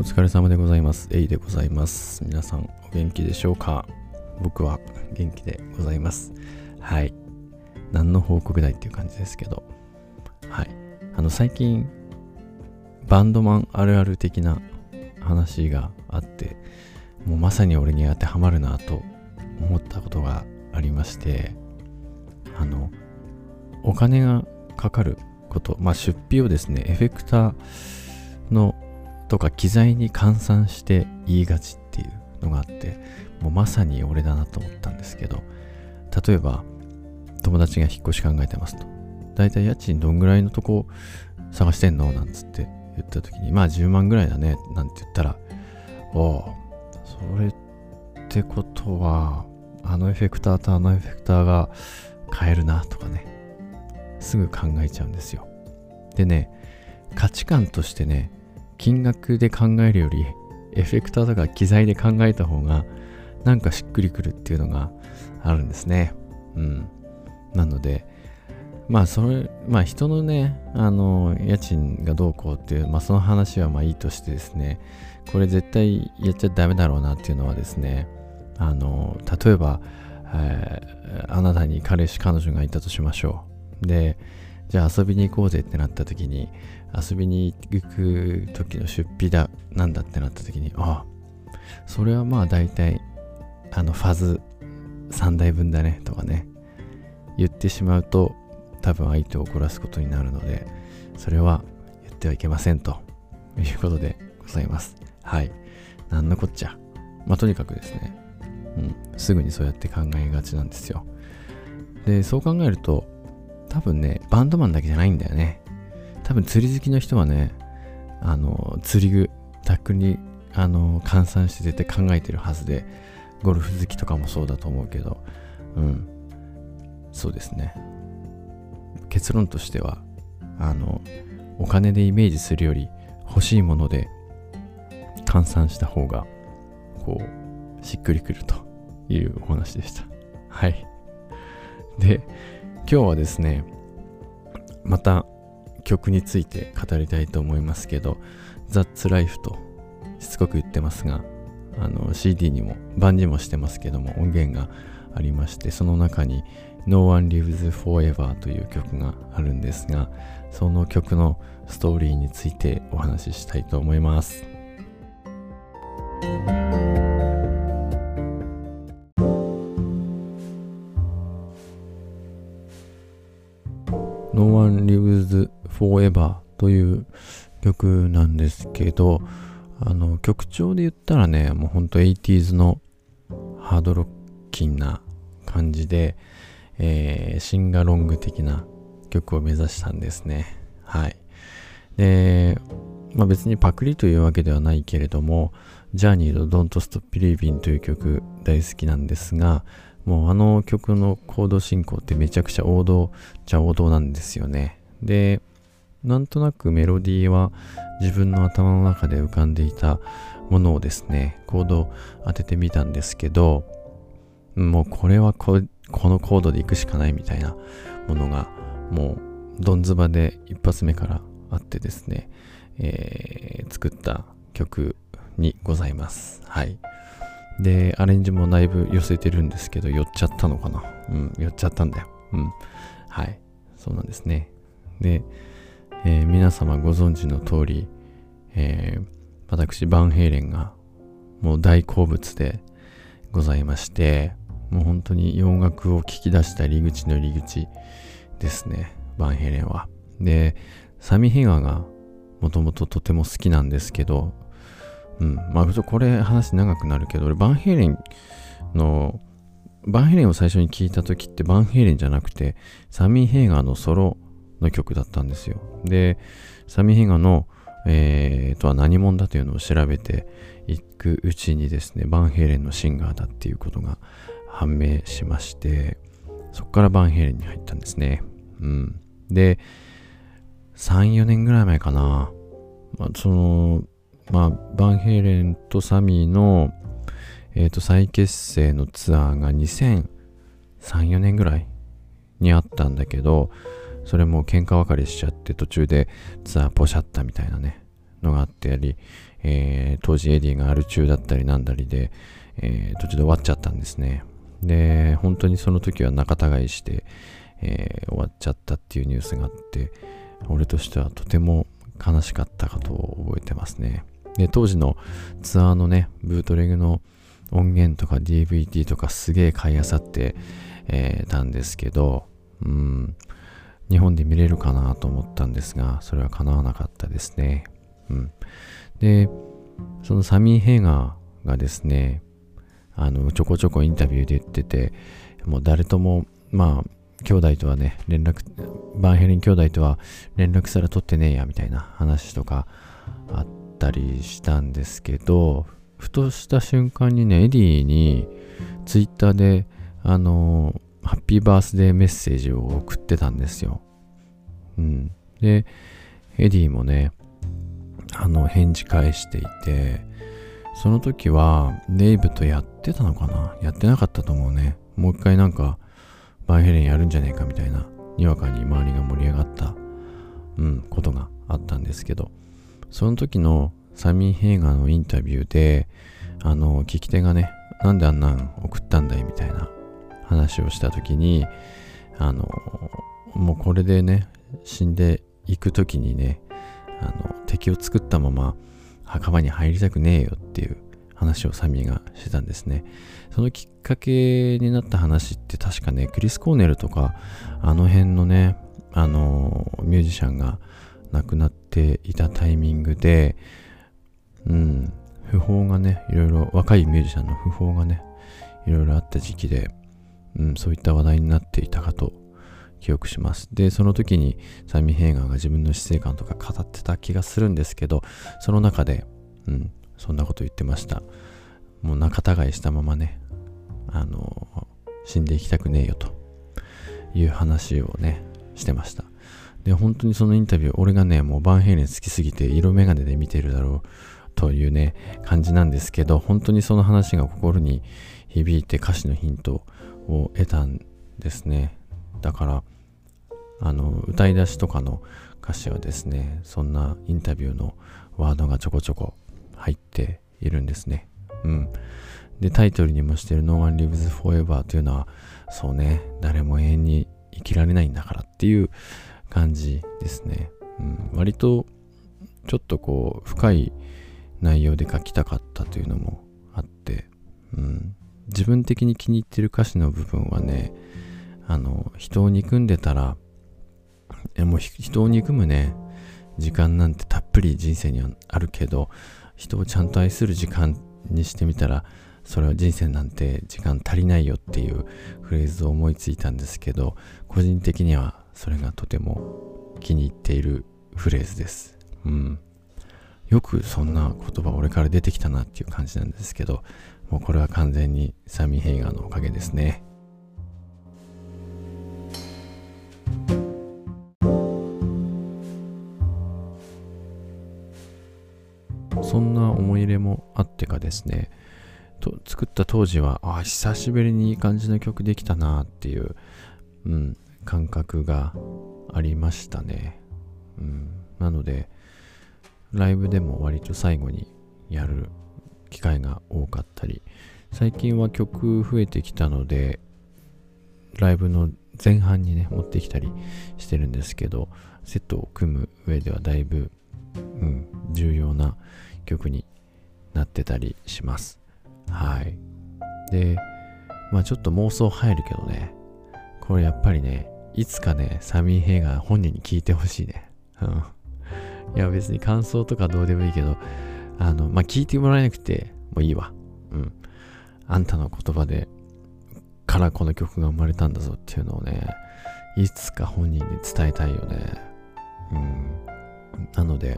お疲れ様でございます。エイでございます。皆さんお元気でしょうか？僕は元気でございます。はい。何の報告だいっていう感じですけど。はい。あの、最近、バンドマンあるある的な話があって、もうまさに俺に当てはまるなと思ったことがありまして、あの、お金がかかること、まあ出費をですね、エフェクターのとか機材に換算して言いがちっていうのがあってもうまさに俺だなと思ったんですけど例えば友達が引っ越し考えてますと。だいたい家賃どんぐらいのとこ探してんのなんつって言った時にまあ10万ぐらいだねなんて言ったらおおそれってことはあのエフェクターとあのエフェクターが買えるなとかね。すぐ考えちゃうんですよ。でね価値観としてね金額で考えるよりエフェクターとか機材で考えた方がなんかしっくりくるっていうのがあるんですね。うん。なので、まあそれ、まあ人のね、あの、家賃がどうこうっていう、まあその話はまあいいとしてですね、これ絶対やっちゃダメだろうなっていうのはですね、あの、例えば、えーあなたに彼氏彼女がいたとしましょう。で、じゃあ遊びに行こうぜってなった時に、遊びに行く時の出費だ、なんだってなった時に、ああ、それはまあ大体、あの、ファズ3台分だねとかね、言ってしまうと、多分相手を怒らすことになるので、それは言ってはいけませんということでございます。はい。なんのこっちゃ。まあとにかくですね、うん、すぐにそうやって考えがちなんですよ。で、そう考えると、多分ね、バンドマンだけじゃないんだよね。多分釣り好きの人はね、あの、釣り具、タックに、あの、換算して絶対考えてるはずで、ゴルフ好きとかもそうだと思うけど、うん。そうですね。結論としては、あの、お金でイメージするより欲しいもので換算した方が、こう、しっくりくるというお話でした。はい。で、今日はですね、また曲について語りたいと思いますけど、That's Life としつこく言ってますが、あの CD にも、版にもしてますけども、音源がありまして、その中に No One Lives Forever という曲があるんですが、その曲のストーリーについてお話ししたいと思います。No One Lives Forever という曲なんですけど、あの曲調で言ったらね、もうほんと 80s のハードロッキンな感じで、えーシンガロング的な曲を目指したんですね。はい。で、まあ別にパクリというわけではないけれども、ジャーニーの Don't Stop Believing という曲大好きなんですが、もうあの曲のコード進行ってめちゃくちゃ王道じゃ王道なんですよね。で、なんとなくメロディーは自分の頭の中で浮かんでいたものをですね、コード当ててみたんですけど、もうこれはここのコードで行くしかないみたいなものがもうドンズバで一発目からあってですね、えー作った曲にございます。はい。で、アレンジもだいぶ寄せてるんですけど、寄っちゃったのかな？うん、寄っちゃったんだよ。うん。はい。そうなんですね。で、えー皆様ご存知の通り、えー私、バンヘイレンがもう大好物でございまして、もう本当に洋楽を聞き出した入り口の入り口ですね、バンヘイレンは。で、サミヘガがもともととても好きなんですけど、うん、まあこれ話長くなるけど、俺バンヘイレンの、バンヘイレンを最初に聞いた時ってバンヘイレンじゃなくて、サミー・ヘイガーのソロの曲だったんですよ。で、サミー・ヘイガーの、えー、とは何者だというのを調べていくうちにですね、バンヘイレンのシンガーだっていうことが判明しまして、そこからバンヘイレンに入ったんですね。うん。で、3、4年ぐらい前かな。まあ、その、まあ、バンヘイレンとサミーの、えっ、と、再結成のツアーが2003、4年ぐらいにあったんだけど、それも喧嘩別れしちゃって途中でツアーポシャったみたいなね、のがあったり、えー、当時エディがアル中だったりなんだりで、えー、途中で終わっちゃったんですね。で、本当にその時は仲違いして、えー、終わっちゃったっていうニュースがあって、俺としてはとても悲しかったかと覚えてますね。で、当時のツアーのね、ブートレグの音源とか DVD とかすげえ買い漁って、えー、たんですけど、うん、日本で見れるかなと思ったんですが、それは叶わなかったですね。うん。で、そのサミー・ヘイガーがですね、あの、ちょこちょこインタビューで言ってて、もう誰とも、まあ、兄弟とはね、連絡、バンヘリン兄弟とは連絡すら取ってねえや、みたいな話とかあってったりしたんですけど、ふとした瞬間にね、エディにツイッターで、あの、ハッピーバースデーメッセージを送ってたんですよ。うん。で、エディもね、あの、返事返していて、その時は、デイブとやってたのかな？やってなかったと思うね。もう一回なんか、バンヘイレンやるんじゃねえかみたいな、にわかに周りが盛り上がった、うん、ことがあったんですけど、その時のサミー・ヘイガーのインタビューで、あの、聞き手がね、なんであんなん送ったんだいみたいな話をした時に、あの、もうこれでね、死んでいく時にね、あの、敵を作ったまま墓場に入りたくねえよっていう話をサミーがしてたんですね。そのきっかけになった話って確かね、クリス・コーネルとか、あの辺のね、あの、ミュージシャンが亡くなっていたタイミングで、うん、訃報がね、いろいろ、若いミュージシャンの訃報がね、いろいろあった時期で、うん、そういった話題になっていたかと記憶します。で、その時にサミー・ヘイガーが自分の死生観とか語ってた気がするんですけど、その中で、うん、そんなこと言ってました。もう仲違いしたままね、あの、死んでいきたくねえよという話をね、してました。で、本当にそのインタビュー、俺がね、もうバンヘイレン好きすぎて色眼鏡で見てるだろうというね、感じなんですけど、本当にその話が心に響いて歌詞のヒントを得たんですね。だから、あの、歌い出しとかの歌詞はですね、そんなインタビューのワードがちょこちょこ入っているんですね。うん。で、タイトルにもしてる No One Lives Forever というのは、そうね、誰も永遠に生きられないんだからっていう感じですね。うん、割と、ちょっとこう、深い内容で書きたかったというのもあって、うん、自分的に気に入ってる歌詞の部分はね、あの、人を憎んでたら、もう人を憎むね、時間なんてたっぷり人生にはあるけど、人をちゃんと愛する時間にしてみたらそれは人生なんて時間足りないよっていうフレーズを思いついたんですけど個人的にはそれがとても気に入っているフレーズです。うん。よくそんな言葉俺から出てきたなっていう感じなんですけどもうこれは完全にサミー・ヘイガーのおかげですね。そんな思い入れもあってかですね、と作った当時は、あ、久しぶりにいい感じの曲できたなっていう、うん、感覚がありましたね。うん、なので、ライブでも割と最後にやる機会が多かったり、最近は曲増えてきたので、ライブの前半にね、持ってきたりしてるんですけど、セットを組む上ではだいぶ、うん、重要な曲になってたりします。はい。で、まあちょっと妄想入るけどね、これやっぱりね、いつかね、サミー・ヘイが本人に聞いてほしいね。うん。いや別に感想とかどうでもいいけど、あの、まあ聞いてもらえなくてもいいわ。うん。あんたの言葉で、からこの曲が生まれたんだぞっていうのをね、いつか本人に伝えたいよね。うん。なので、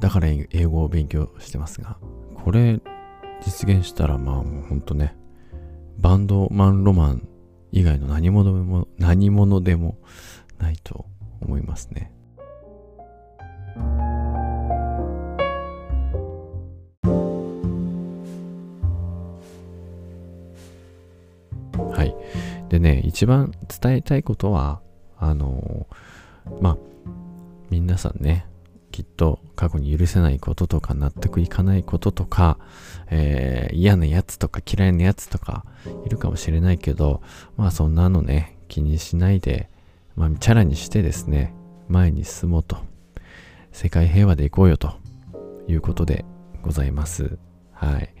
だから英語を勉強してますが、これ実現したらまあもうほんとね、バンドマンロマン以外の何者も、何者でもないと思いますね。はい。でね、一番伝えたいことは、あの、まあ、皆さんね、きっと過去に許せないこととか納得いかないこととか、えー、嫌なやつとか嫌いなやつとかいるかもしれないけど、まあそんなのね、気にしないで、まあチャラにしてですね、前に進もうと、世界平和でいこうよということでございます。はい。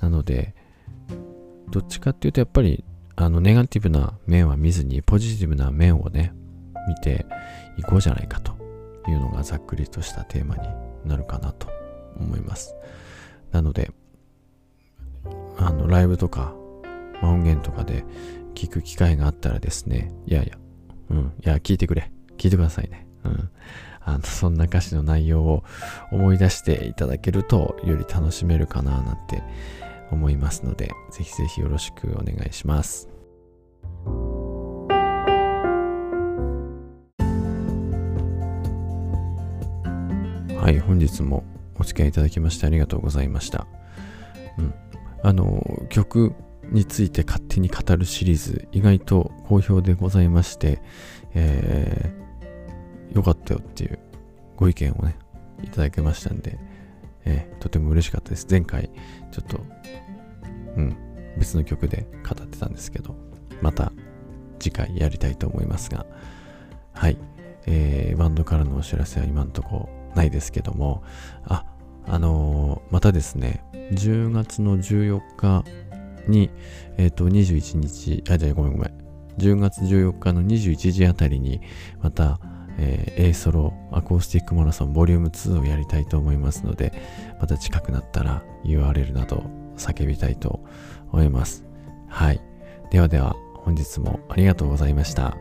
なので、どっちかっていうとやっぱり、あの、ネガティブな面は見ずに、ポジティブな面をね、見ていこうじゃないかというのがざっくりとしたテーマになるかなと思います。なので、あの、ライブとか、まあ、音源とかで聞く機会があったらですね、いやいや、うん、いや、聞いてくれ。聞いてくださいね。うん。あの、そんな歌詞の内容を思い出していただけると、より楽しめるかななんて思いますので、ぜひぜひよろしくお願いします。本日もお付き合いいただきましてありがとうございました。うん。あの、曲について勝手に語るシリーズ、意外と好評でございまして、えー、よかったよっていうご意見をね、いただけましたんで、えー、とても嬉しかったです。前回、ちょっと、うん、別の曲で語ってたんですけど、また次回やりたいと思いますが、はい、えー、バンドからのお知らせは今んとこないですけども、あ、あのー、またですね、10月の14日に、えっ、ー、と、21日、あ、じゃごめんごめん。10月14日の21時あたりに、また、えー、A ソロアコースティックマラソンボリューム2をやりたいと思いますので、また近くなったら URL など叫びたいと思います。はい。ではでは、本日もありがとうございました。